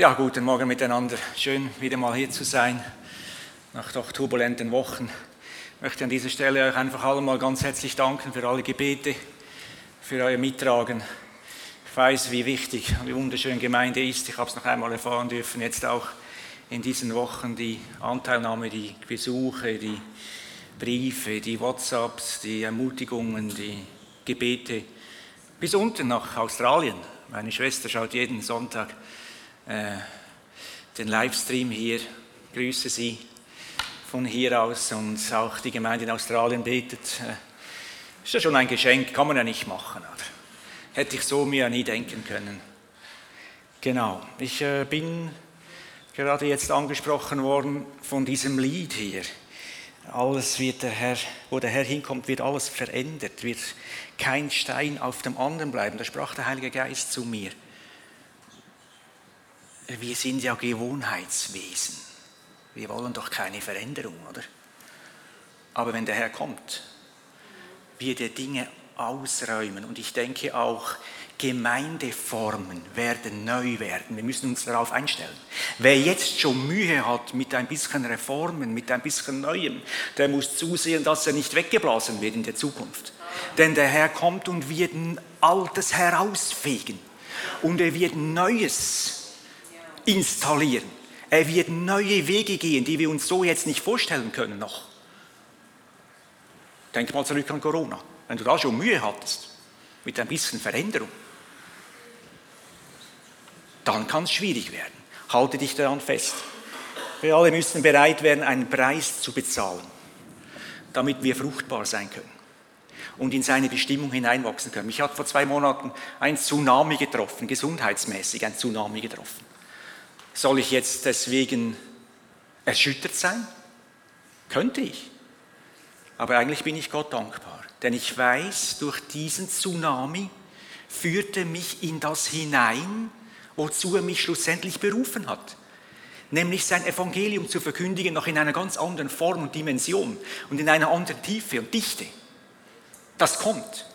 Ja, guten Morgen miteinander. Schön, wieder mal hier zu sein, nach doch turbulenten Wochen. Ich möchte an dieser Stelle euch einfach alle mal ganz herzlich danken für alle Gebete, für euer Mittragen. Ich weiß, wie wichtig und wie wunderschön Gemeinde ist. Ich habe es noch einmal erfahren dürfen, jetzt auch in diesen Wochen die Anteilnahme, die Besuche, die Briefe, die WhatsApps, die Ermutigungen, die Gebete bis unten nach Australien. Meine Schwester schaut jeden Sonntag äh, den Livestream hier. Grüße Sie von hier aus und auch die Gemeinde in Australien betet. Äh, ist ja schon ein Geschenk, kann man ja nicht machen. Oder? Hätte ich so mir nie denken können. Genau, ich äh, bin gerade jetzt angesprochen worden von diesem Lied hier. Alles wird der Herr, wo der Herr hinkommt, wird alles verändert, wird kein Stein auf dem anderen bleiben. Da sprach der Heilige Geist zu mir wir sind ja Gewohnheitswesen. Wir wollen doch keine Veränderung, oder? Aber wenn der Herr kommt, wird er Dinge ausräumen. Und ich denke auch, Gemeindeformen werden neu werden. Wir müssen uns darauf einstellen. Wer jetzt schon Mühe hat mit ein bisschen Reformen, mit ein bisschen Neuem, der muss zusehen, dass er nicht weggeblasen wird in der Zukunft. Denn der Herr kommt und wird ein Altes herausfegen. Und er wird Neues installieren. Er wird neue Wege gehen, die wir uns so jetzt nicht vorstellen können noch. Denk mal zurück an Corona. Wenn du da schon Mühe hattest mit ein bisschen Veränderung, dann kann es schwierig werden. Halte dich daran fest. Wir alle müssen bereit werden, einen Preis zu bezahlen, damit wir fruchtbar sein können und in seine Bestimmung hineinwachsen können. Mich hat vor zwei Monaten ein Tsunami getroffen, gesundheitsmäßig ein Tsunami getroffen. Soll ich jetzt deswegen erschüttert sein? Könnte ich. Aber eigentlich bin ich Gott dankbar, denn ich weiß, durch diesen Tsunami führte mich in das hinein, wozu er mich schlussendlich berufen hat. Nämlich sein Evangelium zu verkündigen, noch in einer ganz anderen Form und Dimension und in einer anderen Tiefe und Dichte. Das kommt.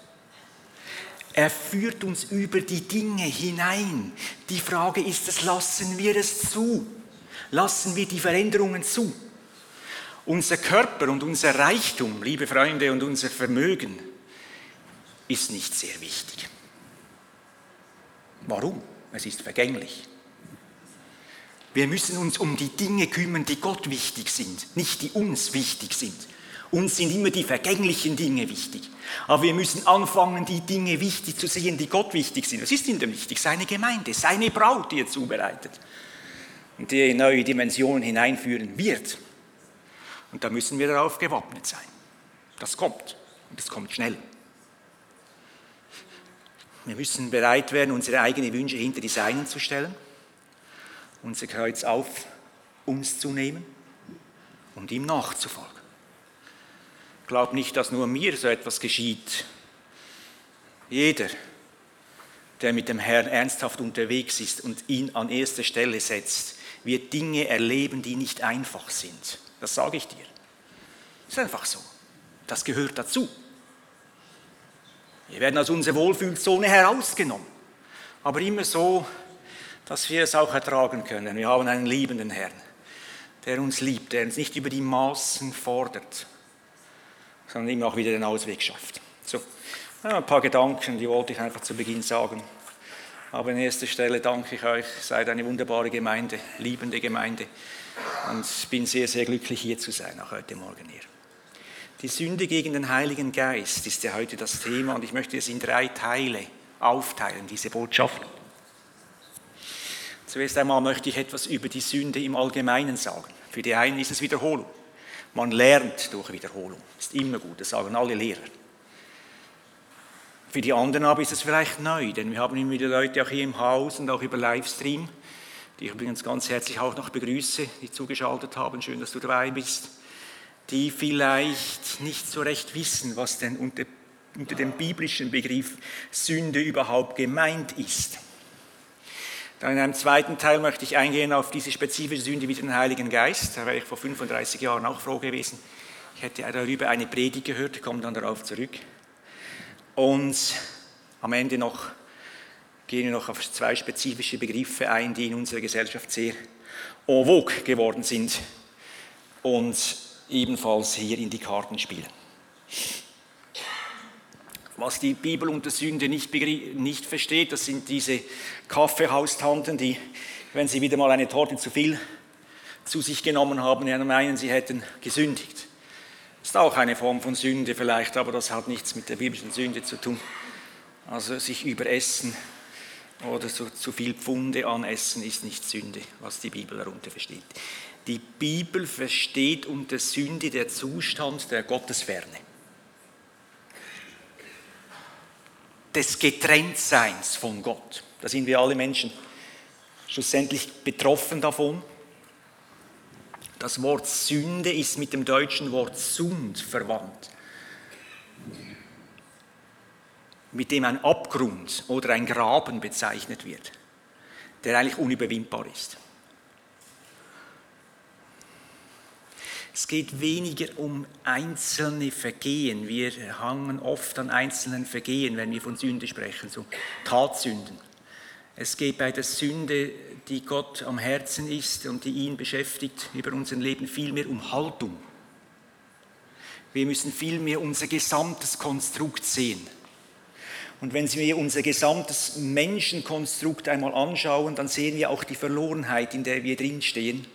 Er führt uns über die Dinge hinein. Die Frage ist es, lassen wir es zu? Lassen wir die Veränderungen zu? Unser Körper und unser Reichtum, liebe Freunde, und unser Vermögen ist nicht sehr wichtig. Warum? Es ist vergänglich. Wir müssen uns um die Dinge kümmern, die Gott wichtig sind, nicht die uns wichtig sind. Uns sind immer die vergänglichen Dinge wichtig. Aber wir müssen anfangen, die Dinge wichtig zu sehen, die Gott wichtig sind. Was ist ihm denn wichtig? Seine Gemeinde, seine Braut, die er zubereitet und die neue Dimensionen hineinführen wird. Und da müssen wir darauf gewappnet sein. Das kommt und es kommt schnell. Wir müssen bereit werden, unsere eigenen Wünsche hinter die Seinen zu stellen, unser Kreuz auf uns zu nehmen und ihm nachzufolgen. Glaub nicht, dass nur mir so etwas geschieht. Jeder, der mit dem Herrn ernsthaft unterwegs ist und ihn an erste Stelle setzt, wird Dinge erleben, die nicht einfach sind. Das sage ich dir. Ist einfach so. Das gehört dazu. Wir werden aus unserer Wohlfühlzone herausgenommen, aber immer so, dass wir es auch ertragen können. Wir haben einen liebenden Herrn, der uns liebt, der uns nicht über die Maßen fordert, sondern immer auch wieder den Ausweg schafft. So, ein paar Gedanken, die wollte ich einfach zu Beginn sagen. Aber an erster Stelle danke ich euch, seid eine wunderbare Gemeinde, liebende Gemeinde und bin sehr, sehr glücklich hier zu sein, auch heute Morgen hier. Die Sünde gegen den Heiligen Geist ist ja heute das Thema und ich möchte es in drei Teile aufteilen, diese Botschaft. Zuerst einmal möchte ich etwas über die Sünde im Allgemeinen sagen. Für die einen ist es Wiederholung. Man lernt durch Wiederholung. Ist immer gut, das sagen alle Lehrer. Für die anderen aber ist es vielleicht neu, denn wir haben immer wieder Leute auch hier im Haus und auch über Livestream, die ich übrigens ganz herzlich auch noch begrüße, die zugeschaltet haben. Schön, dass du dabei bist. Die vielleicht nicht so recht wissen, was denn unter, unter dem biblischen Begriff Sünde überhaupt gemeint ist. Dann in einem zweiten Teil möchte ich eingehen auf diese spezifische Sünde mit dem Heiligen Geist. Da wäre ich vor 35 Jahren auch froh gewesen. Ich hätte darüber eine Predigt gehört, komme dann darauf zurück. Und am Ende noch gehen wir noch auf zwei spezifische Begriffe ein, die in unserer Gesellschaft sehr en vogue geworden sind und ebenfalls hier in die Karten spielen. Was die Bibel unter Sünde nicht, nicht versteht, das sind diese Kaffeehaustanten, die, wenn sie wieder mal eine Torte zu viel zu sich genommen haben, meinen, sie hätten gesündigt. Ist auch eine Form von Sünde vielleicht, aber das hat nichts mit der biblischen Sünde zu tun. Also sich überessen oder so zu viel Pfunde anessen ist nicht Sünde, was die Bibel darunter versteht. Die Bibel versteht unter Sünde der Zustand der Gottesferne. Des Getrenntseins von Gott. Da sind wir alle Menschen schlussendlich betroffen davon. Das Wort Sünde ist mit dem deutschen Wort Sund verwandt, mit dem ein Abgrund oder ein Graben bezeichnet wird, der eigentlich unüberwindbar ist. Es geht weniger um einzelne Vergehen. Wir hangen oft an einzelnen Vergehen, wenn wir von Sünde sprechen, so Tatsünden. Es geht bei der Sünde, die Gott am Herzen ist und die ihn beschäftigt über unser Leben, vielmehr um Haltung. Wir müssen vielmehr unser gesamtes Konstrukt sehen. Und wenn wir unser gesamtes Menschenkonstrukt einmal anschauen, dann sehen wir auch die Verlorenheit, in der wir drinstehen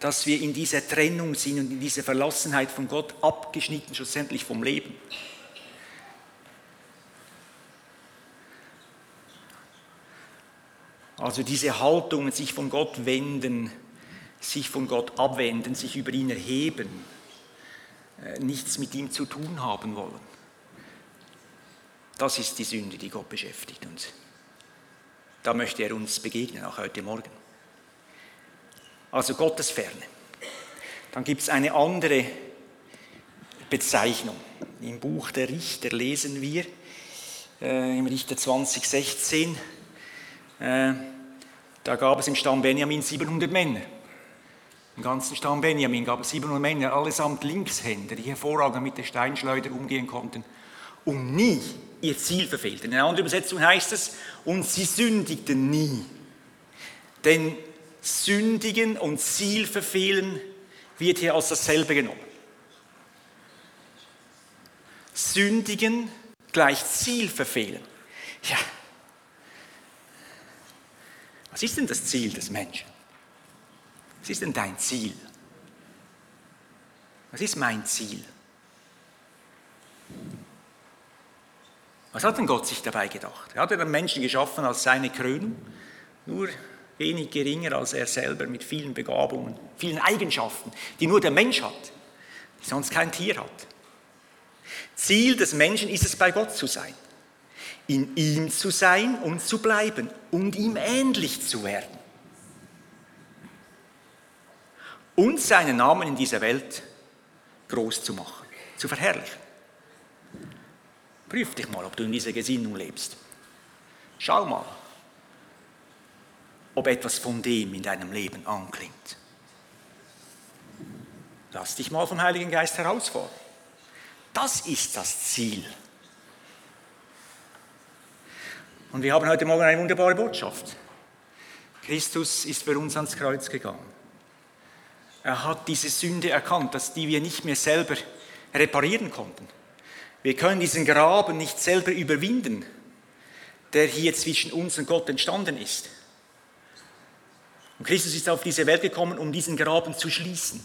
dass wir in dieser Trennung sind und in dieser Verlassenheit von Gott abgeschnitten schlussendlich vom Leben. Also diese Haltungen, sich von Gott wenden, sich von Gott abwenden, sich über ihn erheben, äh, nichts mit ihm zu tun haben wollen. Das ist die Sünde, die Gott beschäftigt uns. Da möchte er uns begegnen, auch heute Morgen also Gottesferne. Dann gibt es eine andere Bezeichnung. Im Buch der Richter lesen wir, äh, im Richter 2016, äh, da gab es im Stamm Benjamin 700 Männer. Im ganzen Stamm Benjamin gab es 700 Männer, allesamt Linkshänder, die hervorragend mit der Steinschleuder umgehen konnten und nie ihr Ziel verfehlten. In einer anderen Übersetzung heißt es, und sie sündigten nie. Denn Sündigen und Ziel verfehlen wird hier als dasselbe genommen. Sündigen gleich Ziel verfehlen. Ja. Was ist denn das Ziel des Menschen? Was ist denn dein Ziel? Was ist mein Ziel? Was hat denn Gott sich dabei gedacht? Er hat den Menschen geschaffen als seine Krönung. Nur wenig geringer als er selber mit vielen Begabungen, vielen Eigenschaften, die nur der Mensch hat, die sonst kein Tier hat. Ziel des Menschen ist es, bei Gott zu sein, in ihm zu sein und zu bleiben und ihm ähnlich zu werden. Und seinen Namen in dieser Welt groß zu machen, zu verherrlichen. Prüf dich mal, ob du in dieser Gesinnung lebst. Schau mal, ob etwas von dem in deinem Leben anklingt. Lass dich mal vom Heiligen Geist herausfordern. Das ist das Ziel. Und wir haben heute Morgen eine wunderbare Botschaft. Christus ist für uns ans Kreuz gegangen. Er hat diese Sünde erkannt, dass die wir nicht mehr selber reparieren konnten. Wir können diesen Graben nicht selber überwinden, der hier zwischen uns und Gott entstanden ist. Und Christus ist auf diese Welt gekommen, um diesen Graben zu schließen,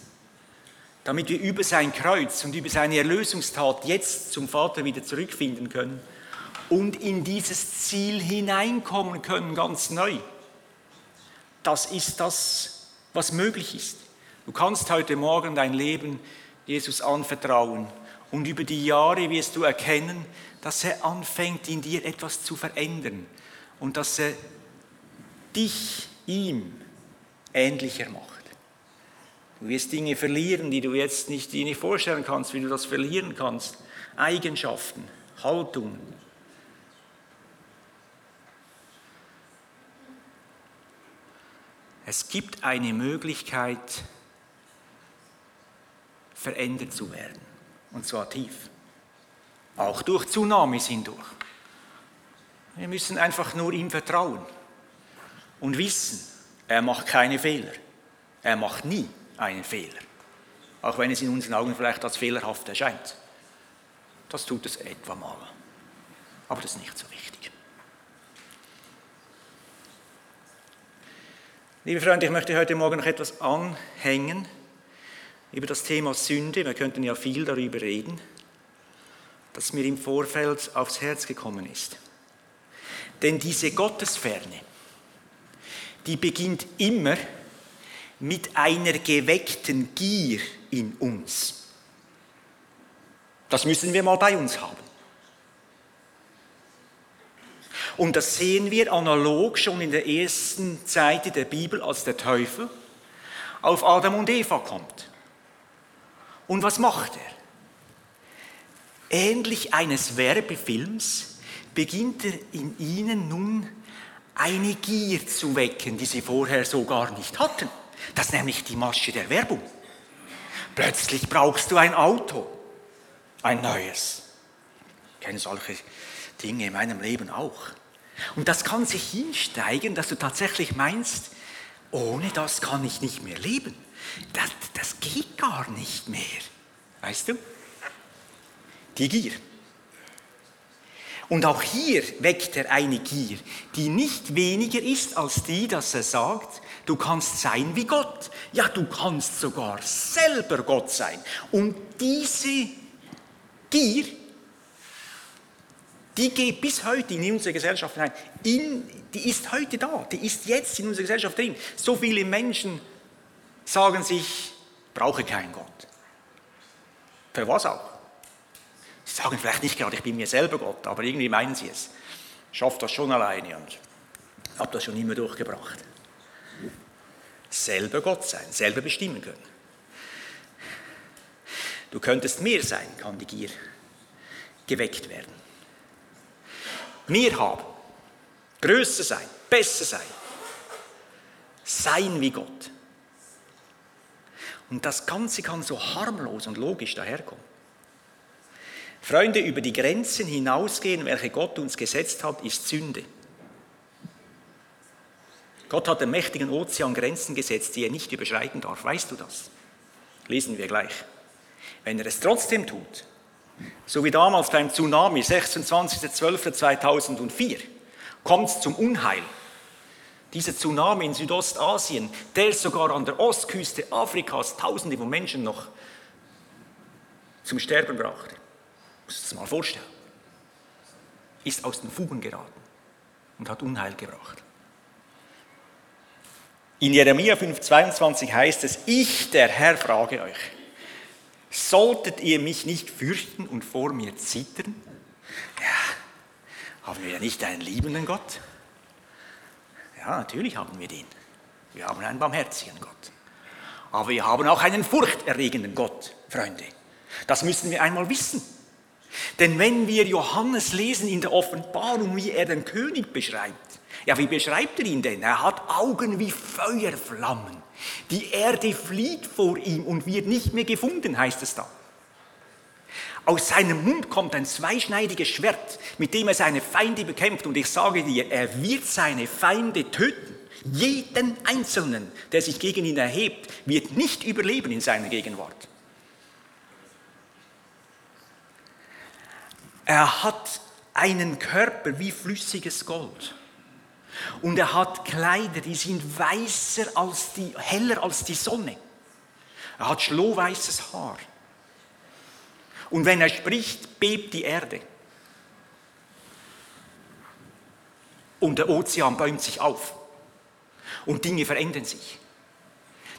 damit wir über sein Kreuz und über seine Erlösungstat jetzt zum Vater wieder zurückfinden können und in dieses Ziel hineinkommen können, ganz neu. Das ist das, was möglich ist. Du kannst heute Morgen dein Leben Jesus anvertrauen und über die Jahre wirst du erkennen, dass er anfängt in dir etwas zu verändern und dass er dich ihm ähnlicher macht. Du wirst Dinge verlieren, die du jetzt nicht, dir nicht vorstellen kannst, wie du das verlieren kannst. Eigenschaften, Haltungen. Es gibt eine Möglichkeit, verändert zu werden. Und zwar tief. Auch durch Tsunamis hindurch. Wir müssen einfach nur ihm vertrauen und wissen, er macht keine Fehler. Er macht nie einen Fehler. Auch wenn es in unseren Augen vielleicht als fehlerhaft erscheint. Das tut es etwa mal. Aber das ist nicht so wichtig. Liebe Freunde, ich möchte heute Morgen noch etwas anhängen über das Thema Sünde. Wir könnten ja viel darüber reden, das mir im Vorfeld aufs Herz gekommen ist. Denn diese Gottesferne, die beginnt immer mit einer geweckten Gier in uns. Das müssen wir mal bei uns haben. Und das sehen wir analog schon in der ersten Seite der Bibel, als der Teufel auf Adam und Eva kommt. Und was macht er? Ähnlich eines Werbefilms beginnt er in ihnen nun eine Gier zu wecken, die sie vorher so gar nicht hatten. Das ist nämlich die Masche der Werbung. Plötzlich brauchst du ein Auto, ein neues. Ich kenne solche Dinge in meinem Leben auch. Und das kann sich hinsteigen, dass du tatsächlich meinst, ohne das kann ich nicht mehr leben. Das, das geht gar nicht mehr. Weißt du? Die Gier. Und auch hier weckt er eine Gier, die nicht weniger ist als die, dass er sagt, du kannst sein wie Gott. Ja, du kannst sogar selber Gott sein. Und diese Gier, die geht bis heute in unsere Gesellschaft hinein. In, die ist heute da, die ist jetzt in unserer Gesellschaft drin. So viele Menschen sagen sich, brauche keinen Gott. Für was auch? Sagen vielleicht nicht gerade, ich bin mir selber Gott, aber irgendwie meinen sie es. Ich schaffe das schon alleine und habe das schon immer durchgebracht. Selber Gott sein, selber bestimmen können. Du könntest mehr sein, kann die Gier geweckt werden. Mehr haben, größer sein, besser sein, sein wie Gott. Und das Ganze kann so harmlos und logisch daherkommen. Freunde, über die Grenzen hinausgehen, welche Gott uns gesetzt hat, ist Sünde. Gott hat dem mächtigen Ozean Grenzen gesetzt, die er nicht überschreiten darf. Weißt du das? Lesen wir gleich. Wenn er es trotzdem tut, so wie damals beim Tsunami, 26.12.2004, kommt es zum Unheil. Dieser Tsunami in Südostasien, der sogar an der Ostküste Afrikas Tausende von Menschen noch zum Sterben brachte. Muss das mal vorstellen. Ist aus den Fugen geraten und hat Unheil gebracht. In Jeremia 5,22 heißt es: Ich, der Herr, frage euch, solltet ihr mich nicht fürchten und vor mir zittern? Ja, haben wir ja nicht einen liebenden Gott? Ja, natürlich haben wir den. Wir haben einen barmherzigen Gott. Aber wir haben auch einen furchterregenden Gott, Freunde. Das müssen wir einmal wissen. Denn wenn wir Johannes lesen in der Offenbarung, wie er den König beschreibt, ja, wie beschreibt er ihn denn? Er hat Augen wie Feuerflammen. Die Erde flieht vor ihm und wird nicht mehr gefunden, heißt es da. Aus seinem Mund kommt ein zweischneidiges Schwert, mit dem er seine Feinde bekämpft. Und ich sage dir, er wird seine Feinde töten. Jeden Einzelnen, der sich gegen ihn erhebt, wird nicht überleben in seiner Gegenwart. Er hat einen Körper wie flüssiges Gold. Und er hat Kleider, die sind weißer als die, heller als die Sonne. Er hat schlohweißes Haar. Und wenn er spricht, bebt die Erde. Und der Ozean bäumt sich auf. Und Dinge verändern sich.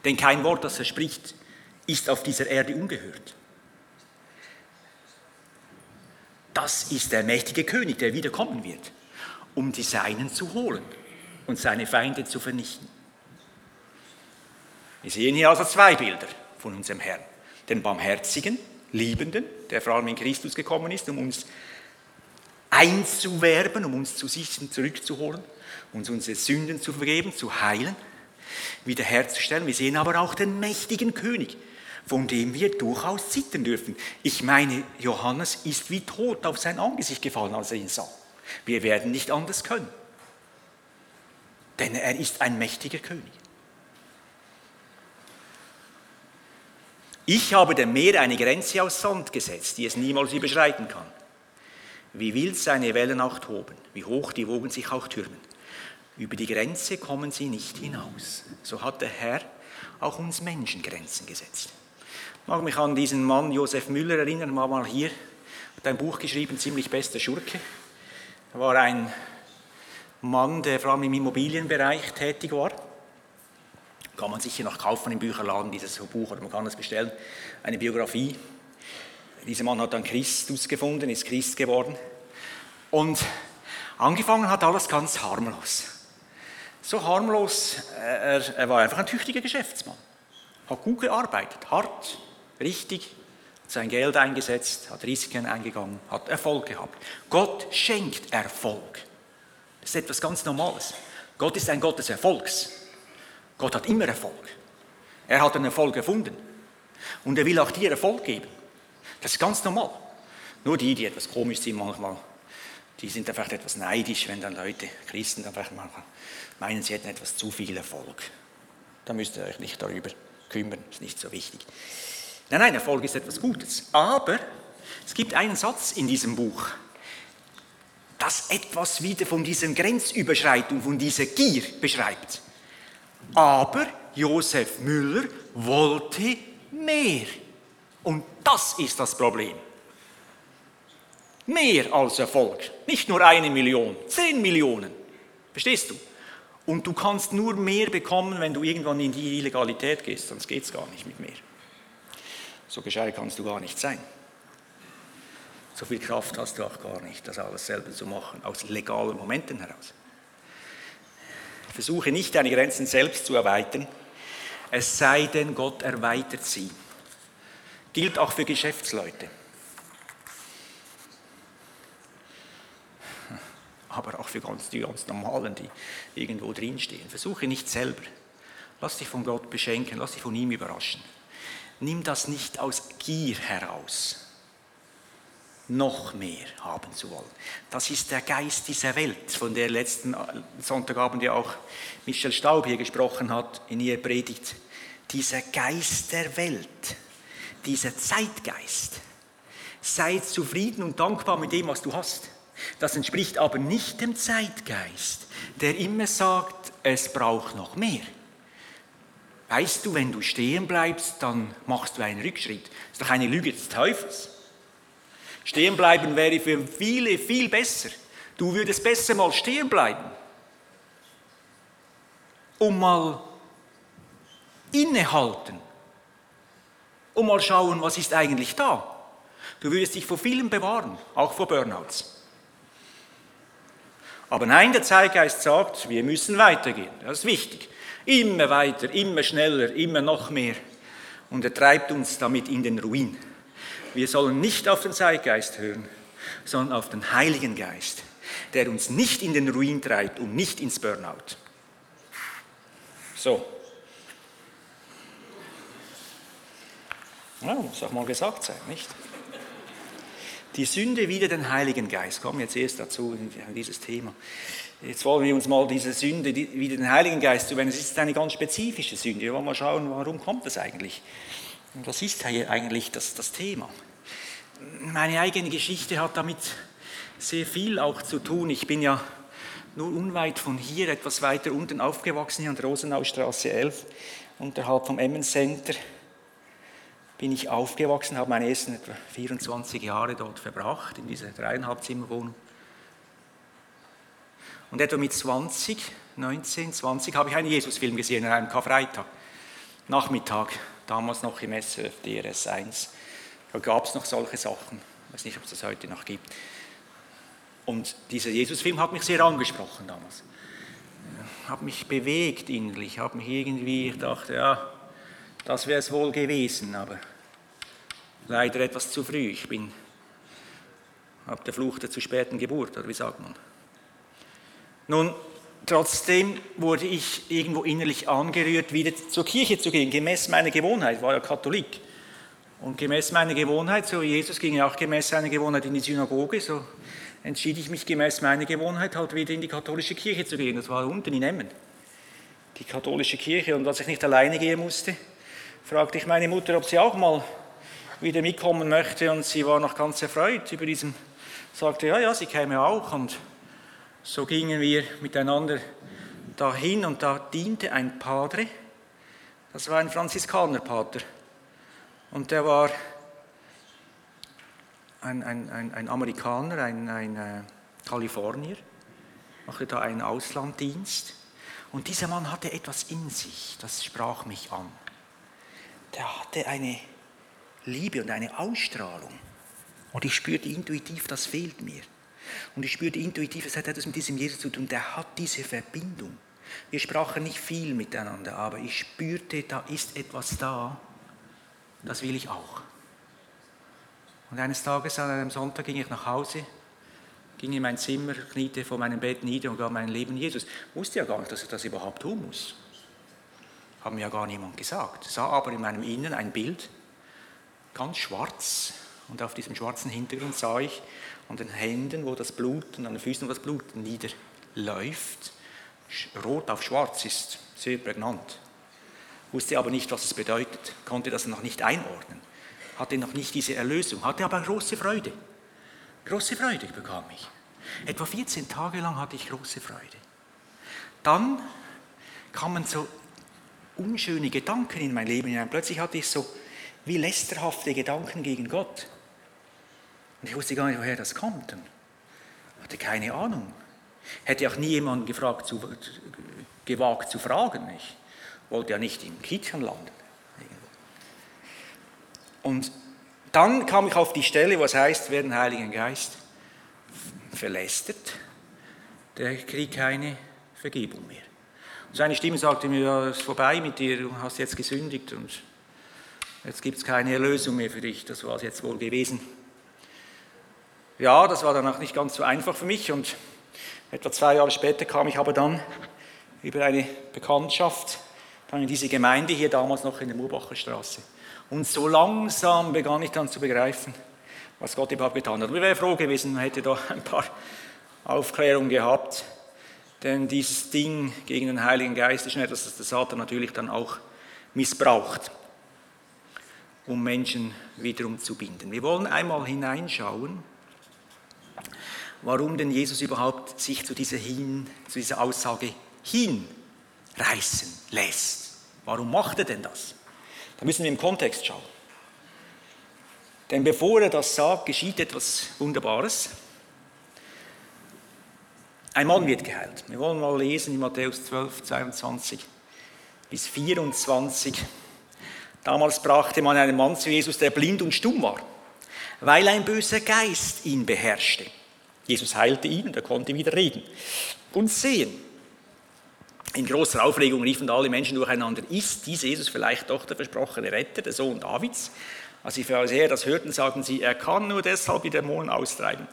Denn kein Wort, das er spricht, ist auf dieser Erde ungehört. Das ist der mächtige König, der wiederkommen wird um die Seinen zu holen und seine Feinde zu vernichten. Wir sehen hier also zwei Bilder von unserem Herrn. Den barmherzigen, liebenden, der vor allem in Christus gekommen ist, um uns einzuwerben, um uns zu sich zurückzuholen, uns unsere Sünden zu vergeben, zu heilen, wiederherzustellen. Wir sehen aber auch den mächtigen König, von dem wir durchaus zittern dürfen. Ich meine, Johannes ist wie tot auf sein Angesicht gefallen, als er ihn sah. Wir werden nicht anders können. Denn er ist ein mächtiger König. Ich habe dem Meer eine Grenze aus Sand gesetzt, die es niemals überschreiten kann. Wie wild seine Wellen auch toben, wie hoch die Wogen sich auch türmen. Über die Grenze kommen sie nicht hinaus. So hat der Herr auch uns Menschen Grenzen gesetzt. Ich mag mich an diesen Mann Josef Müller erinnern, war mal hier, hat ein Buch geschrieben, ziemlich bester Schurke. Er war ein Mann, der vor allem im Immobilienbereich tätig war. Kann man sicher noch kaufen im Bücherladen, dieses Buch, oder man kann es bestellen. Eine Biografie. Dieser Mann hat dann Christus gefunden, ist Christ geworden. Und angefangen hat alles ganz harmlos. So harmlos, äh, er, er war einfach ein tüchtiger Geschäftsmann. Hat gut gearbeitet, hart, richtig, hat sein Geld eingesetzt, hat Risiken eingegangen, hat Erfolg gehabt. Gott schenkt Erfolg. Das ist etwas ganz Normales. Gott ist ein Gott des Erfolgs. Gott hat immer Erfolg. Er hat einen Erfolg gefunden. Und er will auch dir Erfolg geben. Das ist ganz normal. Nur die, die etwas komisch sind manchmal, die sind dann vielleicht etwas neidisch, wenn dann Leute, Christen, vielleicht manchmal meinen, sie hätten etwas zu viel Erfolg. Da müsst ihr euch nicht darüber kümmern, ist nicht so wichtig. Nein, nein, Erfolg ist etwas Gutes. Aber es gibt einen Satz in diesem Buch, das etwas wieder von dieser Grenzüberschreitung, von dieser Gier beschreibt. Aber Josef Müller wollte mehr. Und das ist das Problem. Mehr als Erfolg. Nicht nur eine Million, zehn Millionen. Verstehst du? Und du kannst nur mehr bekommen, wenn du irgendwann in die Illegalität gehst, sonst geht es gar nicht mit mehr. So gescheit kannst du gar nicht sein. So viel Kraft hast du auch gar nicht, das alles selber zu machen, aus legalen Momenten heraus. Versuche nicht, deine Grenzen selbst zu erweitern, es sei denn, Gott erweitert sie. Gilt auch für Geschäftsleute. Aber auch für ganz, die ganz Normalen, die irgendwo drinstehen. Versuche nicht selber. Lass dich von Gott beschenken, lass dich von ihm überraschen. Nimm das nicht aus Gier heraus noch mehr haben zu wollen. Das ist der Geist dieser Welt, von der letzten Sonntagabend ja auch Michel Staub hier gesprochen hat in ihrer Predigt. Dieser Geist der Welt, dieser Zeitgeist. Sei zufrieden und dankbar mit dem, was du hast. Das entspricht aber nicht dem Zeitgeist, der immer sagt, es braucht noch mehr. Weißt du, wenn du stehen bleibst, dann machst du einen Rückschritt. Das ist doch eine Lüge des Teufels. Stehen bleiben wäre für viele viel besser. Du würdest besser mal stehen bleiben, um mal innehalten, um mal schauen, was ist eigentlich da. Du würdest dich vor vielem bewahren, auch vor Burnouts. Aber nein, der Zeitgeist sagt, wir müssen weitergehen. Das ist wichtig. Immer weiter, immer schneller, immer noch mehr. Und er treibt uns damit in den Ruin. Wir sollen nicht auf den Zeitgeist hören, sondern auf den Heiligen Geist, der uns nicht in den Ruin treibt und nicht ins Burnout. So. Ja, muss auch mal gesagt sein, nicht? Die Sünde wieder den Heiligen Geist. Kommen jetzt erst dazu dieses Thema. Jetzt wollen wir uns mal diese Sünde wieder den Heiligen Geist zuwenden. Es ist eine ganz spezifische Sünde. Wir wollen mal schauen, warum kommt das eigentlich? Und was ist hier eigentlich das, das Thema? Meine eigene Geschichte hat damit sehr viel auch zu tun. Ich bin ja nur unweit von hier, etwas weiter unten aufgewachsen, hier an der Rosenaustraße 11, unterhalb vom Emmen Center bin ich aufgewachsen, habe meine ersten etwa 24 Jahre dort verbracht, in dieser dreieinhalb Zimmerwohnung. Und etwa mit 20, 19, 20 habe ich einen Jesusfilm gesehen an einem Karfreitag, Nachmittag damals noch im SRF DRS 1. Da gab es noch solche Sachen. Ich weiß nicht, ob es das heute noch gibt. Und dieser Jesusfilm hat mich sehr angesprochen damals. Hat mich bewegt innerlich, hat mich irgendwie, ich dachte, ja, das wäre es wohl gewesen, aber leider etwas zu früh. Ich bin ab der Flucht der zu späten Geburt, oder wie sagt man? Nun, Trotzdem wurde ich irgendwo innerlich angerührt, wieder zur Kirche zu gehen, gemäß meiner Gewohnheit, ich war ja Katholik. Und gemäß meiner Gewohnheit, so Jesus ging ja auch gemäß seiner Gewohnheit in die Synagoge, so entschied ich mich gemäß meiner Gewohnheit halt wieder in die katholische Kirche zu gehen. Das war unten in Emmen, die katholische Kirche. Und als ich nicht alleine gehen musste, fragte ich meine Mutter, ob sie auch mal wieder mitkommen möchte. Und sie war noch ganz erfreut über diesen, sagte, ja, ja, sie käme auch. Und so gingen wir miteinander dahin und da diente ein Padre, das war ein Franziskanerpater. Und der war ein, ein, ein, ein Amerikaner, ein, ein äh, Kalifornier, machte da einen Auslanddienst. Und dieser Mann hatte etwas in sich, das sprach mich an. Der hatte eine Liebe und eine Ausstrahlung. Und ich spürte intuitiv, das fehlt mir. Und ich spürte intuitiv, es hat etwas mit diesem Jesus zu tun, der hat diese Verbindung. Wir sprachen nicht viel miteinander, aber ich spürte, da ist etwas da, das will ich auch. Und eines Tages an einem Sonntag ging ich nach Hause, ging in mein Zimmer, kniete vor meinem Bett nieder und gab mein Leben Jesus. Wusste ja gar nicht, dass ich das überhaupt tun muss. Haben mir ja gar niemand gesagt. Sah aber in meinem Inneren ein Bild, ganz schwarz. Und auf diesem schwarzen Hintergrund sah ich an den Händen, wo das Blut und an den Füßen, wo das Blut niederläuft, rot auf schwarz ist sehr prägnant. Wusste aber nicht, was es bedeutet, konnte das noch nicht einordnen, hatte noch nicht diese Erlösung, hatte aber große Freude. Große Freude bekam ich. Etwa 14 Tage lang hatte ich große Freude. Dann kamen so unschöne Gedanken in mein Leben hinein. Plötzlich hatte ich so wie lästerhafte Gedanken gegen Gott. Und ich wusste gar nicht, woher das kommt. Und hatte keine Ahnung. Hätte auch nie jemanden gefragt, zu, gewagt zu fragen. Ich wollte ja nicht im Kittchen landen. Und dann kam ich auf die Stelle, was heißt, wer den Heiligen Geist verlästert, der kriegt keine Vergebung mehr. Und seine Stimme sagte mir, es ist vorbei mit dir, du hast jetzt gesündigt und jetzt gibt es keine Erlösung mehr für dich. Das war es jetzt wohl gewesen. Ja, das war dann auch nicht ganz so einfach für mich und Etwa zwei Jahre später kam ich aber dann über eine Bekanntschaft dann in diese Gemeinde hier damals noch in der Murbacher Straße. Und so langsam begann ich dann zu begreifen, was Gott überhaupt getan hat. Und ich wäre froh gewesen, hätte da ein paar Aufklärungen gehabt, denn dieses Ding gegen den Heiligen Geist ist etwas, das der Satan natürlich dann auch missbraucht, um Menschen wiederum zu binden. Wir wollen einmal hineinschauen warum denn Jesus überhaupt sich zu dieser, hin, zu dieser Aussage hinreißen lässt. Warum macht er denn das? Da müssen wir im Kontext schauen. Denn bevor er das sagt, geschieht etwas Wunderbares. Ein Mann wird geheilt. Wir wollen mal lesen in Matthäus 12, 22 bis 24. Damals brachte man einen Mann zu Jesus, der blind und stumm war, weil ein böser Geist ihn beherrschte. Jesus heilte ihn und er konnte wieder reden und sehen. In großer Aufregung riefen alle Menschen durcheinander, ist dies Jesus vielleicht doch der versprochene Retter, der Sohn Davids? Als die Pharisäer das hörten, sagten sie, er kann nur deshalb die Dämonen austreiben,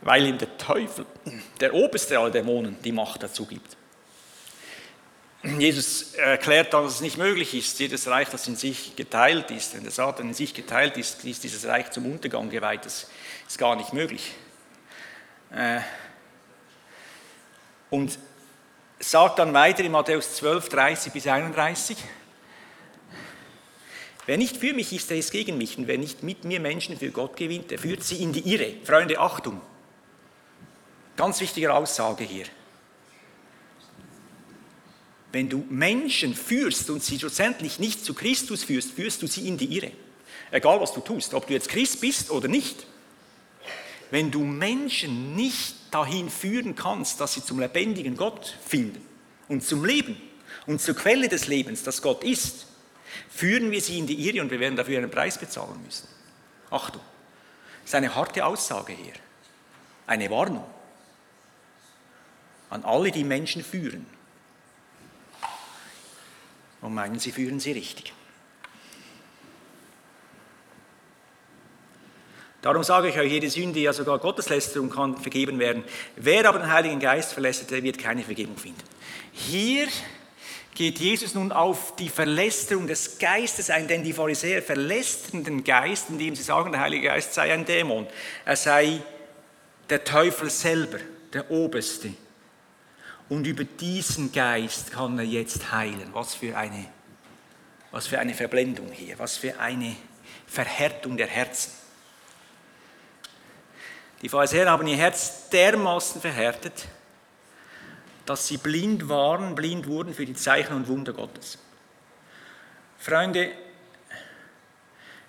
weil ihm der Teufel, der oberste aller Dämonen, die Macht dazu gibt. Jesus erklärt dann, dass es nicht möglich ist, jedes Reich, das in sich geteilt ist, wenn der Satan in sich geteilt ist, ist dieses Reich zum Untergang geweiht. Das ist gar nicht möglich. Äh, und sagt dann weiter in Matthäus 12, 30 bis 31, Wer nicht für mich ist, der ist gegen mich. Und wer nicht mit mir Menschen für Gott gewinnt, der führt sie in die Irre. Freunde, Achtung. Ganz wichtige Aussage hier. Wenn du Menschen führst und sie schlussendlich nicht zu Christus führst, führst du sie in die Irre. Egal was du tust, ob du jetzt Christ bist oder nicht. Wenn du Menschen nicht dahin führen kannst, dass sie zum lebendigen Gott finden und zum Leben und zur Quelle des Lebens, das Gott ist, führen wir sie in die Irre und wir werden dafür einen Preis bezahlen müssen. Achtung, das ist eine harte Aussage hier, eine Warnung an alle, die Menschen führen und meinen, sie führen sie richtig. Darum sage ich euch, jede Sünde, ja sogar Gotteslästerung kann vergeben werden. Wer aber den Heiligen Geist verlässt, der wird keine Vergebung finden. Hier geht Jesus nun auf die Verlästerung des Geistes ein, denn die Pharisäer verlästern den Geist, indem sie sagen, der Heilige Geist sei ein Dämon. Er sei der Teufel selber, der Oberste. Und über diesen Geist kann er jetzt heilen. Was für eine, was für eine Verblendung hier, was für eine Verhärtung der Herzen. Die Pharisäer haben ihr Herz dermaßen verhärtet, dass sie blind waren, blind wurden für die Zeichen und Wunder Gottes. Freunde,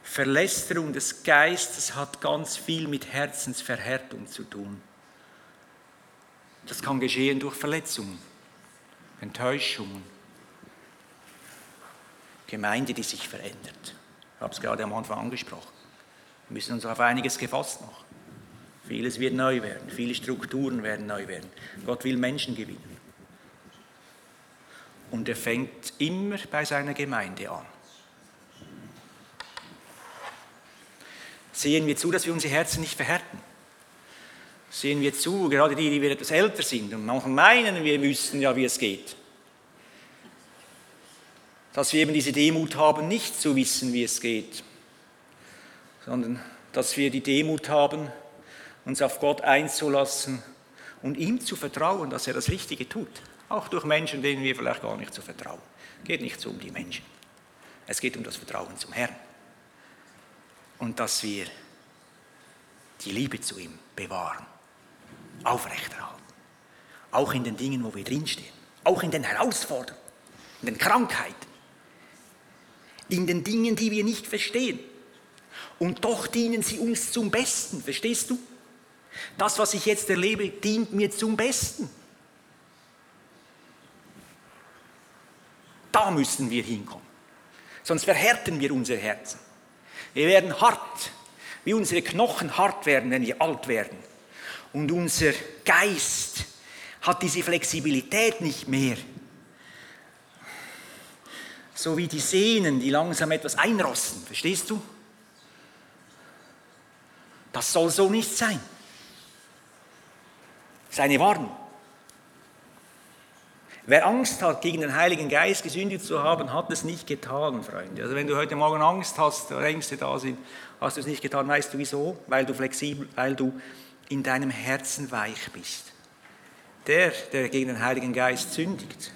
Verlästerung des Geistes hat ganz viel mit Herzensverhärtung zu tun. Das kann geschehen durch Verletzungen, Enttäuschungen, Gemeinde, die sich verändert. Ich habe es gerade am Anfang angesprochen. Wir müssen uns auf einiges gefasst machen. Vieles wird neu werden, viele Strukturen werden neu werden. Gott will Menschen gewinnen. Und er fängt immer bei seiner Gemeinde an. Sehen wir zu, dass wir unsere Herzen nicht verhärten. Sehen wir zu, gerade die, die wir etwas älter sind und manchmal meinen, wir wüssten ja, wie es geht. Dass wir eben diese Demut haben, nicht zu wissen, wie es geht, sondern dass wir die Demut haben, uns auf Gott einzulassen und ihm zu vertrauen, dass er das Richtige tut. Auch durch Menschen, denen wir vielleicht gar nicht zu vertrauen. Es geht nicht so um die Menschen. Es geht um das Vertrauen zum Herrn. Und dass wir die Liebe zu ihm bewahren, aufrechterhalten. Auch in den Dingen, wo wir drinstehen. Auch in den Herausforderungen, in den Krankheiten. In den Dingen, die wir nicht verstehen. Und doch dienen sie uns zum Besten, verstehst du? Das, was ich jetzt erlebe, dient mir zum Besten. Da müssen wir hinkommen. Sonst verhärten wir unser Herzen. Wir werden hart, wie unsere Knochen hart werden, wenn wir alt werden. Und unser Geist hat diese Flexibilität nicht mehr. So wie die Sehnen, die langsam etwas einrosten. Verstehst du? Das soll so nicht sein. Das ist eine Warnung. Wer Angst hat, gegen den Heiligen Geist gesündigt zu haben, hat es nicht getan, Freunde. Also wenn du heute Morgen Angst hast, oder Ängste da sind, hast du es nicht getan. Weißt du wieso? Weil du flexibel, weil du in deinem Herzen weich bist. Der, der gegen den Heiligen Geist sündigt,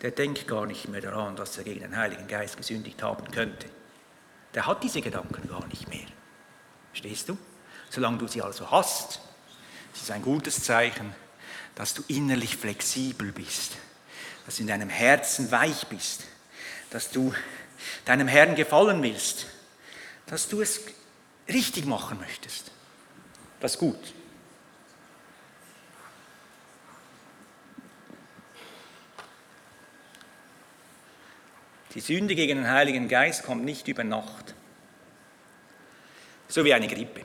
der denkt gar nicht mehr daran, dass er gegen den Heiligen Geist gesündigt haben könnte. Der hat diese Gedanken gar nicht mehr. Verstehst du? Solange du sie also hast, ist es ein gutes Zeichen, dass du innerlich flexibel bist, dass du in deinem Herzen weich bist, dass du deinem Herrn gefallen willst, dass du es richtig machen möchtest. Das ist gut. Die Sünde gegen den Heiligen Geist kommt nicht über Nacht, so wie eine Grippe.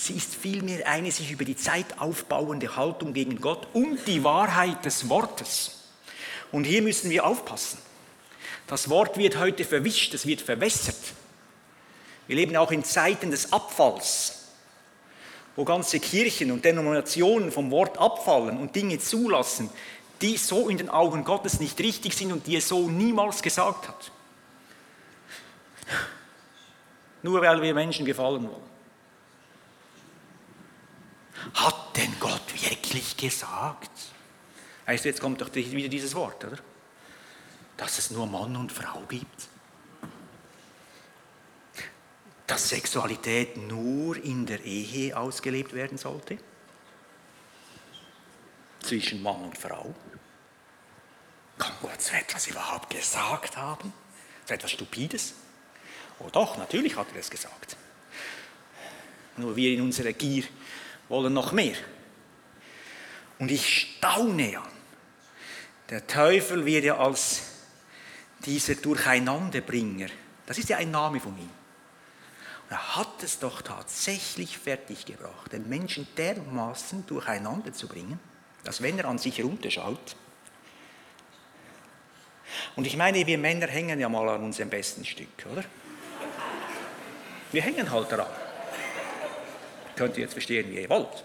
Sie ist vielmehr eine sich über die Zeit aufbauende Haltung gegen Gott und die Wahrheit des Wortes. Und hier müssen wir aufpassen. Das Wort wird heute verwischt, es wird verwässert. Wir leben auch in Zeiten des Abfalls, wo ganze Kirchen und Denominationen vom Wort abfallen und Dinge zulassen, die so in den Augen Gottes nicht richtig sind und die er so niemals gesagt hat. Nur weil wir Menschen gefallen wollen. Hat denn Gott wirklich gesagt? Weißt du, jetzt kommt doch wieder dieses Wort, oder? Dass es nur Mann und Frau gibt. Dass Sexualität nur in der Ehe ausgelebt werden sollte. Zwischen Mann und Frau. Kann Gott so etwas überhaupt gesagt haben? So etwas Stupides? Oh doch, natürlich hat er es gesagt. Nur wir in unserer Gier wollen noch mehr. Und ich staune ja. Der Teufel wird ja als dieser Durcheinanderbringer, das ist ja ein Name von ihm. Und er hat es doch tatsächlich fertiggebracht, den Menschen dermaßen durcheinander zu bringen, dass wenn er an sich runterschaut, und ich meine, wir Männer hängen ja mal an unserem besten Stück, oder? Wir hängen halt daran. Könnt ihr jetzt verstehen, wie ihr wollt.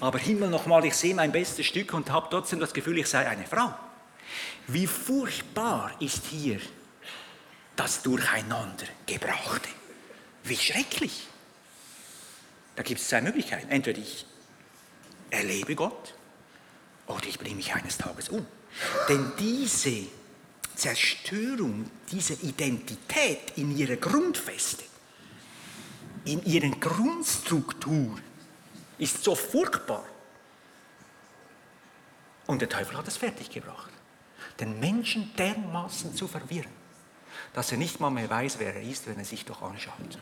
Aber Himmel nochmal, ich sehe mein bestes Stück und habe trotzdem das Gefühl, ich sei eine Frau. Wie furchtbar ist hier das Durcheinandergebrachte. Wie schrecklich. Da gibt es zwei Möglichkeiten. Entweder ich erlebe Gott oder ich bringe mich eines Tages um. Denn diese Zerstörung dieser Identität in ihrer Grundfeste, in ihrer Grundstruktur ist so furchtbar. Und der Teufel hat es fertiggebracht, den Menschen dermaßen zu verwirren, dass er nicht mal mehr weiß, wer er ist, wenn er sich doch anschaut.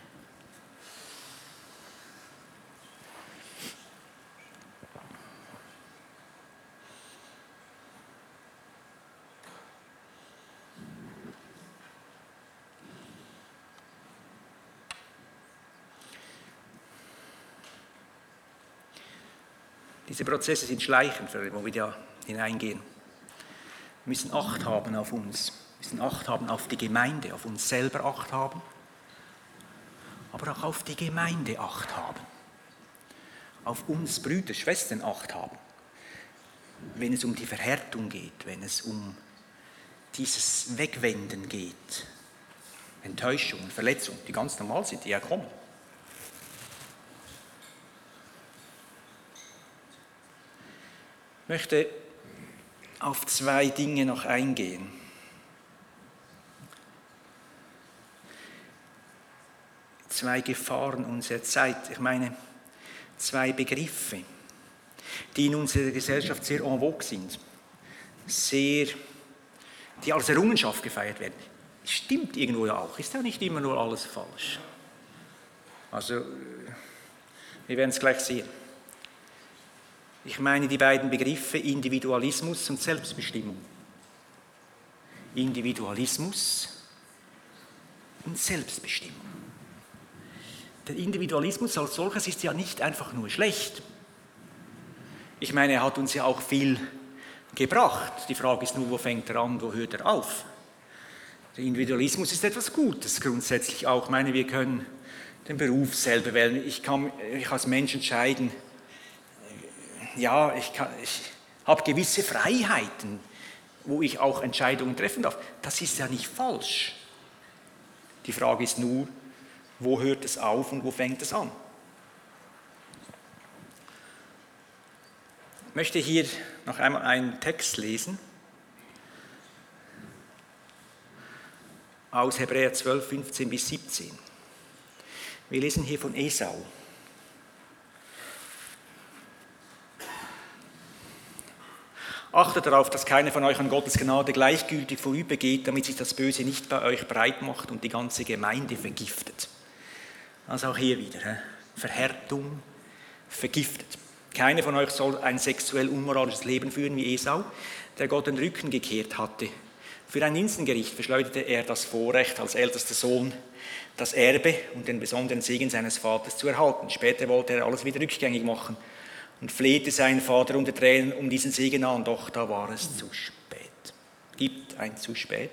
Diese Prozesse sind schleichend, wo wir da hineingehen. Wir müssen Acht haben auf uns, wir müssen Acht haben auf die Gemeinde, auf uns selber Acht haben, aber auch auf die Gemeinde Acht haben, auf uns Brüder, Schwestern Acht haben, wenn es um die Verhärtung geht, wenn es um dieses Wegwenden geht, Enttäuschungen, Verletzungen, die ganz normal sind, die ja kommen. Ich möchte auf zwei Dinge noch eingehen. Zwei Gefahren unserer Zeit. Ich meine, zwei Begriffe, die in unserer Gesellschaft sehr en vogue sind, sehr, die als Errungenschaft gefeiert werden. Stimmt irgendwo ja auch, ist ja nicht immer nur alles falsch. Also, wir werden es gleich sehen. Ich meine die beiden Begriffe Individualismus und Selbstbestimmung. Individualismus und Selbstbestimmung. Der Individualismus als solches ist ja nicht einfach nur schlecht. Ich meine, er hat uns ja auch viel gebracht. Die Frage ist nur, wo fängt er an, wo hört er auf? Der Individualismus ist etwas Gutes grundsätzlich auch. Ich meine, wir können den Beruf selber wählen. Ich kann ich als Mensch entscheiden, ja, ich, ich habe gewisse Freiheiten, wo ich auch Entscheidungen treffen darf. Das ist ja nicht falsch. Die Frage ist nur, wo hört es auf und wo fängt es an? Ich möchte hier noch einmal einen Text lesen aus Hebräer 12, 15 bis 17. Wir lesen hier von Esau. Achtet darauf, dass keiner von euch an Gottes Gnade gleichgültig vorübergeht, damit sich das Böse nicht bei euch breit macht und die ganze Gemeinde vergiftet. Also auch hier wieder, Verhärtung, vergiftet. Keiner von euch soll ein sexuell unmoralisches Leben führen wie Esau, der Gott den Rücken gekehrt hatte. Für ein Insengericht verschleuderte er das Vorrecht, als ältester Sohn das Erbe und den besonderen Segen seines Vaters zu erhalten. Später wollte er alles wieder rückgängig machen und flehte seinen Vater unter Tränen um diesen Segen an, doch da war es zu spät. Gibt ein zu spät?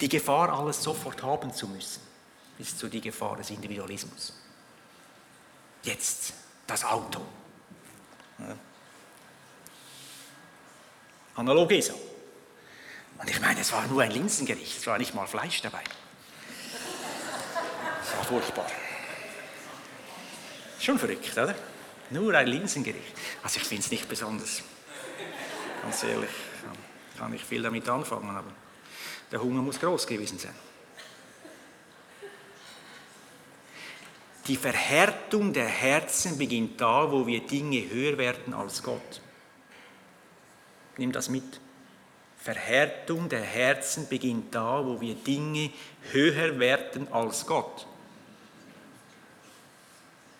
Die Gefahr, alles sofort haben zu müssen, ist so die Gefahr des Individualismus. Jetzt das Auto. Ja. Analog ist so. Und ich meine, es war nur ein Linsengericht, es war nicht mal Fleisch dabei. Es war furchtbar. Schon verrückt, oder? Nur ein Linsengericht. Also ich finde es nicht besonders. Ganz ehrlich, kann ich viel damit anfangen, aber der Hunger muss groß gewesen sein. Die Verhärtung der Herzen beginnt da, wo wir Dinge höher werden als Gott. Nimm das mit. Verhärtung der Herzen beginnt da, wo wir Dinge höher werden als Gott.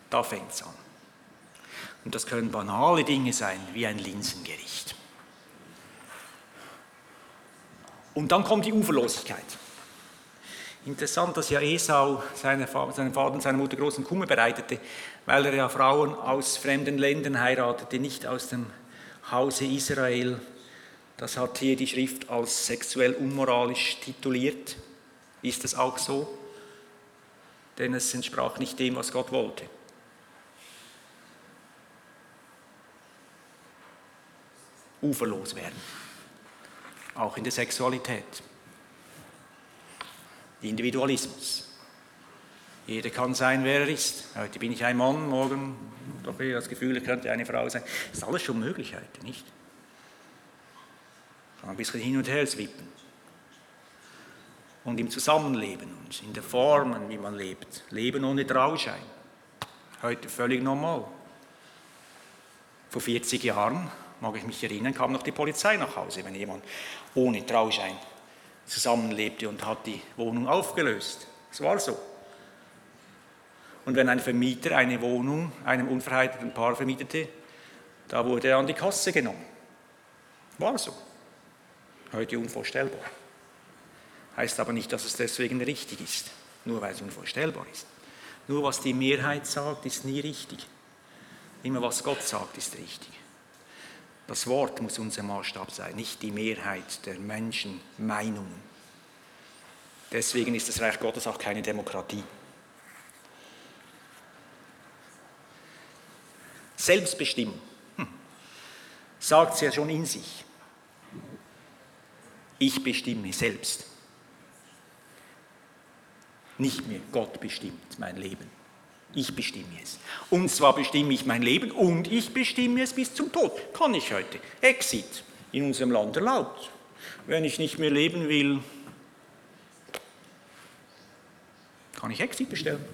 Da fängt es an. Und das können banale Dinge sein, wie ein Linsengericht. Und dann kommt die Uferlosigkeit. Interessant, dass ja Esau seinem Vater und seiner Mutter großen Kummer bereitete, weil er ja Frauen aus fremden Ländern heiratete, nicht aus dem Hause Israel. Das hat hier die Schrift als sexuell unmoralisch tituliert. Ist es auch so? Denn es entsprach nicht dem, was Gott wollte. Uferlos werden. Auch in der Sexualität. Individualismus. Jeder kann sein, wer er ist. Heute bin ich ein Mann, morgen doch eher das Gefühl, ich könnte eine Frau sein. Das ist alles schon möglich nicht? Kann ein bisschen hin und her zwippen. Und im Zusammenleben und in der Formen, wie man lebt. Leben ohne Trauschein. Heute völlig normal. Vor 40 Jahren, mag ich mich erinnern, kam noch die Polizei nach Hause, wenn jemand ohne Trauschein zusammenlebte und hat die Wohnung aufgelöst. Es war so. Und wenn ein Vermieter eine Wohnung einem unverheirateten Paar vermietete, da wurde er an die Kasse genommen. War so. Heute unvorstellbar. Heißt aber nicht, dass es deswegen richtig ist, nur weil es unvorstellbar ist. Nur was die Mehrheit sagt, ist nie richtig. Immer was Gott sagt, ist richtig. Das Wort muss unser Maßstab sein, nicht die Mehrheit der Menschen, Meinungen. Deswegen ist das Reich Gottes auch keine Demokratie. Selbstbestimmung hm. sagt es ja schon in sich. Ich bestimme selbst. Nicht mehr Gott bestimmt mein Leben. Ich bestimme es. Und zwar bestimme ich mein Leben und ich bestimme es bis zum Tod. Kann ich heute. Exit in unserem Land erlaubt. Wenn ich nicht mehr leben will, kann ich Exit bestellen.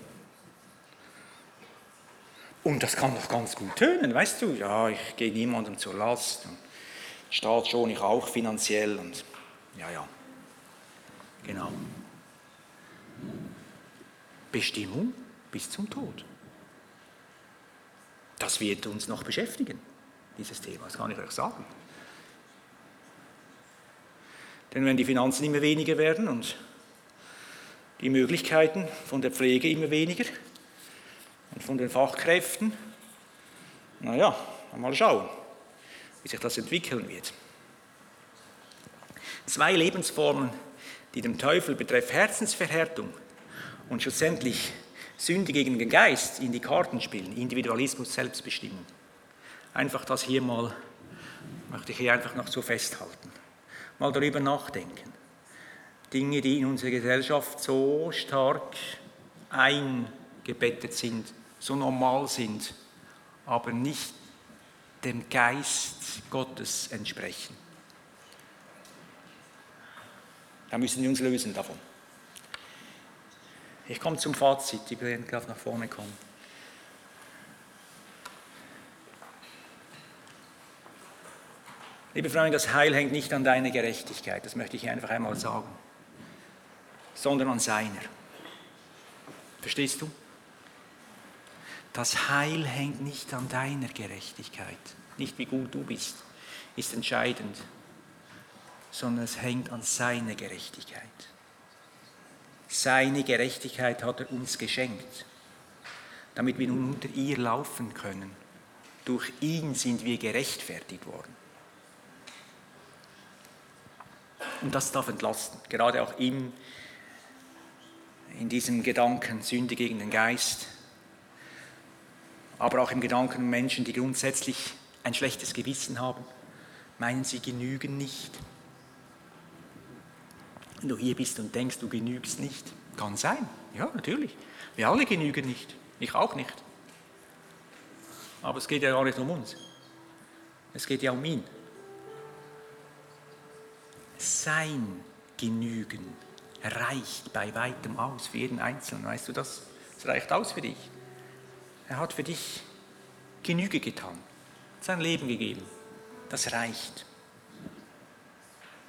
Und das kann doch ganz gut tönen, weißt du? Ja, ich gehe niemandem zur Last. Staat schon ich auch finanziell und ja, ja. Genau. Bestimmung bis zum Tod. Das wird uns noch beschäftigen, dieses Thema, das kann ich euch sagen. Denn wenn die Finanzen immer weniger werden und die Möglichkeiten von der Pflege immer weniger und von den Fachkräften, naja, mal schauen, wie sich das entwickeln wird. Zwei Lebensformen, die dem Teufel betreff Herzensverhärtung und schlussendlich Sünde gegen den Geist in die Karten spielen, Individualismus, Selbstbestimmung. Einfach das hier mal, möchte ich hier einfach noch so festhalten. Mal darüber nachdenken. Dinge, die in unserer Gesellschaft so stark eingebettet sind, so normal sind, aber nicht dem Geist Gottes entsprechen. Da müssen wir uns lösen davon. Ich komme zum Fazit, die werden gleich nach vorne kommen. Liebe Freunde, das Heil hängt nicht an deiner Gerechtigkeit, das möchte ich einfach einmal sagen, sondern an seiner. Verstehst du? Das Heil hängt nicht an deiner Gerechtigkeit, nicht wie gut du bist, ist entscheidend, sondern es hängt an seiner Gerechtigkeit. Seine Gerechtigkeit hat er uns geschenkt, damit wir nun unter ihr laufen können. Durch ihn sind wir gerechtfertigt worden. Und das darf entlasten, gerade auch ihm in diesem Gedanken Sünde gegen den Geist, aber auch im Gedanken Menschen, die grundsätzlich ein schlechtes Gewissen haben, meinen sie genügen nicht. Wenn du hier bist und denkst, du genügst nicht, kann sein. Ja, natürlich. Wir alle genügen nicht. Ich auch nicht. Aber es geht ja gar nicht um uns. Es geht ja um ihn. Sein Genügen reicht bei weitem aus für jeden Einzelnen. Weißt du das? Es reicht aus für dich. Er hat für dich Genüge getan, sein Leben gegeben. Das reicht.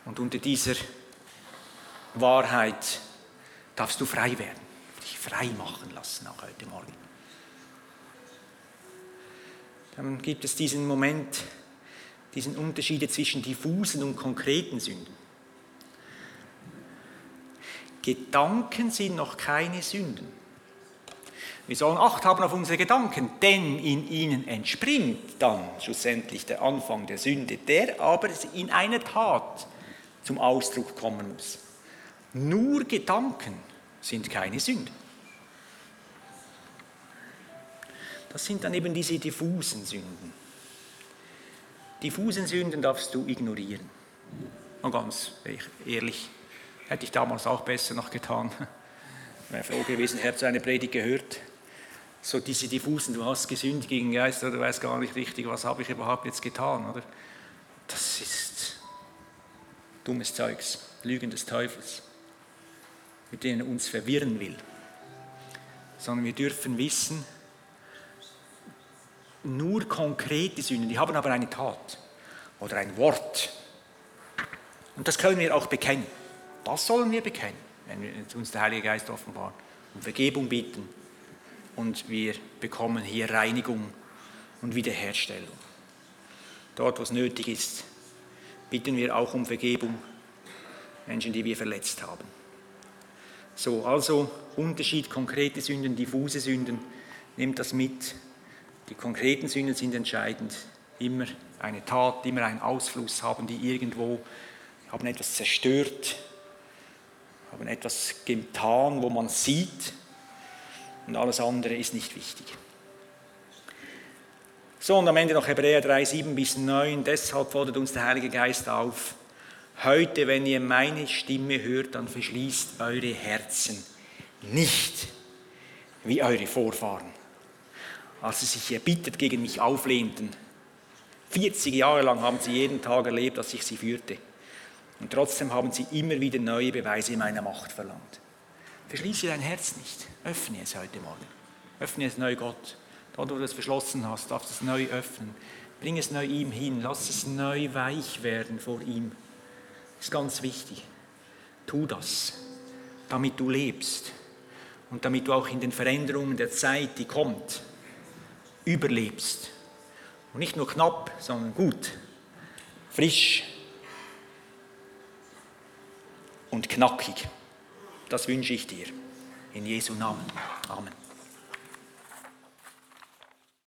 Und unter dieser Wahrheit darfst du frei werden, dich frei machen lassen, auch heute Morgen. Dann gibt es diesen Moment, diesen Unterschied zwischen diffusen und konkreten Sünden. Gedanken sind noch keine Sünden. Wir sollen Acht haben auf unsere Gedanken, denn in ihnen entspringt dann schlussendlich der Anfang der Sünde, der aber in einer Tat zum Ausdruck kommen muss. Nur Gedanken sind keine Sünden. Das sind dann eben diese diffusen Sünden. Diffusen Sünden darfst du ignorieren. Und ganz ehrlich, Hätte ich damals auch besser noch getan. Wäre froh gewesen, Herr, zu einer Predigt gehört. So diese diffusen, du hast gesündigt gegen Geist, oder weißt gar nicht richtig, was habe ich überhaupt jetzt getan, oder? Das ist dummes Zeugs, Lügen des Teufels, mit denen er uns verwirren will. Sondern wir dürfen wissen, nur konkrete Sünden, die haben aber eine Tat oder ein Wort. Und das können wir auch bekennen. Das sollen wir bekennen, wenn uns der Heilige Geist offenbart und Vergebung bitten. Und wir bekommen hier Reinigung und Wiederherstellung. Dort, wo es nötig ist, bitten wir auch um Vergebung, Menschen, die wir verletzt haben. So, also Unterschied, konkrete Sünden, diffuse Sünden, nehmt das mit. Die konkreten Sünden sind entscheidend. Immer eine Tat, immer einen Ausfluss haben die irgendwo, haben etwas zerstört, haben etwas getan, wo man sieht und alles andere ist nicht wichtig. So, und am Ende noch Hebräer 3, 7 bis 9. Deshalb fordert uns der Heilige Geist auf, heute, wenn ihr meine Stimme hört, dann verschließt eure Herzen nicht wie eure Vorfahren, als sie sich erbittert gegen mich auflehnten. 40 Jahre lang haben sie jeden Tag erlebt, dass ich sie führte. Und trotzdem haben sie immer wieder neue Beweise meiner Macht verlangt. Verschließe dein Herz nicht. Öffne es heute Morgen. Öffne es neu Gott. Dort, wo du es verschlossen hast, darfst du es neu öffnen. Bring es neu ihm hin. Lass es neu weich werden vor ihm. Ist ganz wichtig. Tu das, damit du lebst und damit du auch in den Veränderungen der Zeit, die kommt, überlebst. Und nicht nur knapp, sondern gut, frisch und knackig. Das wünsche ich dir. In Jesu Namen. Amen.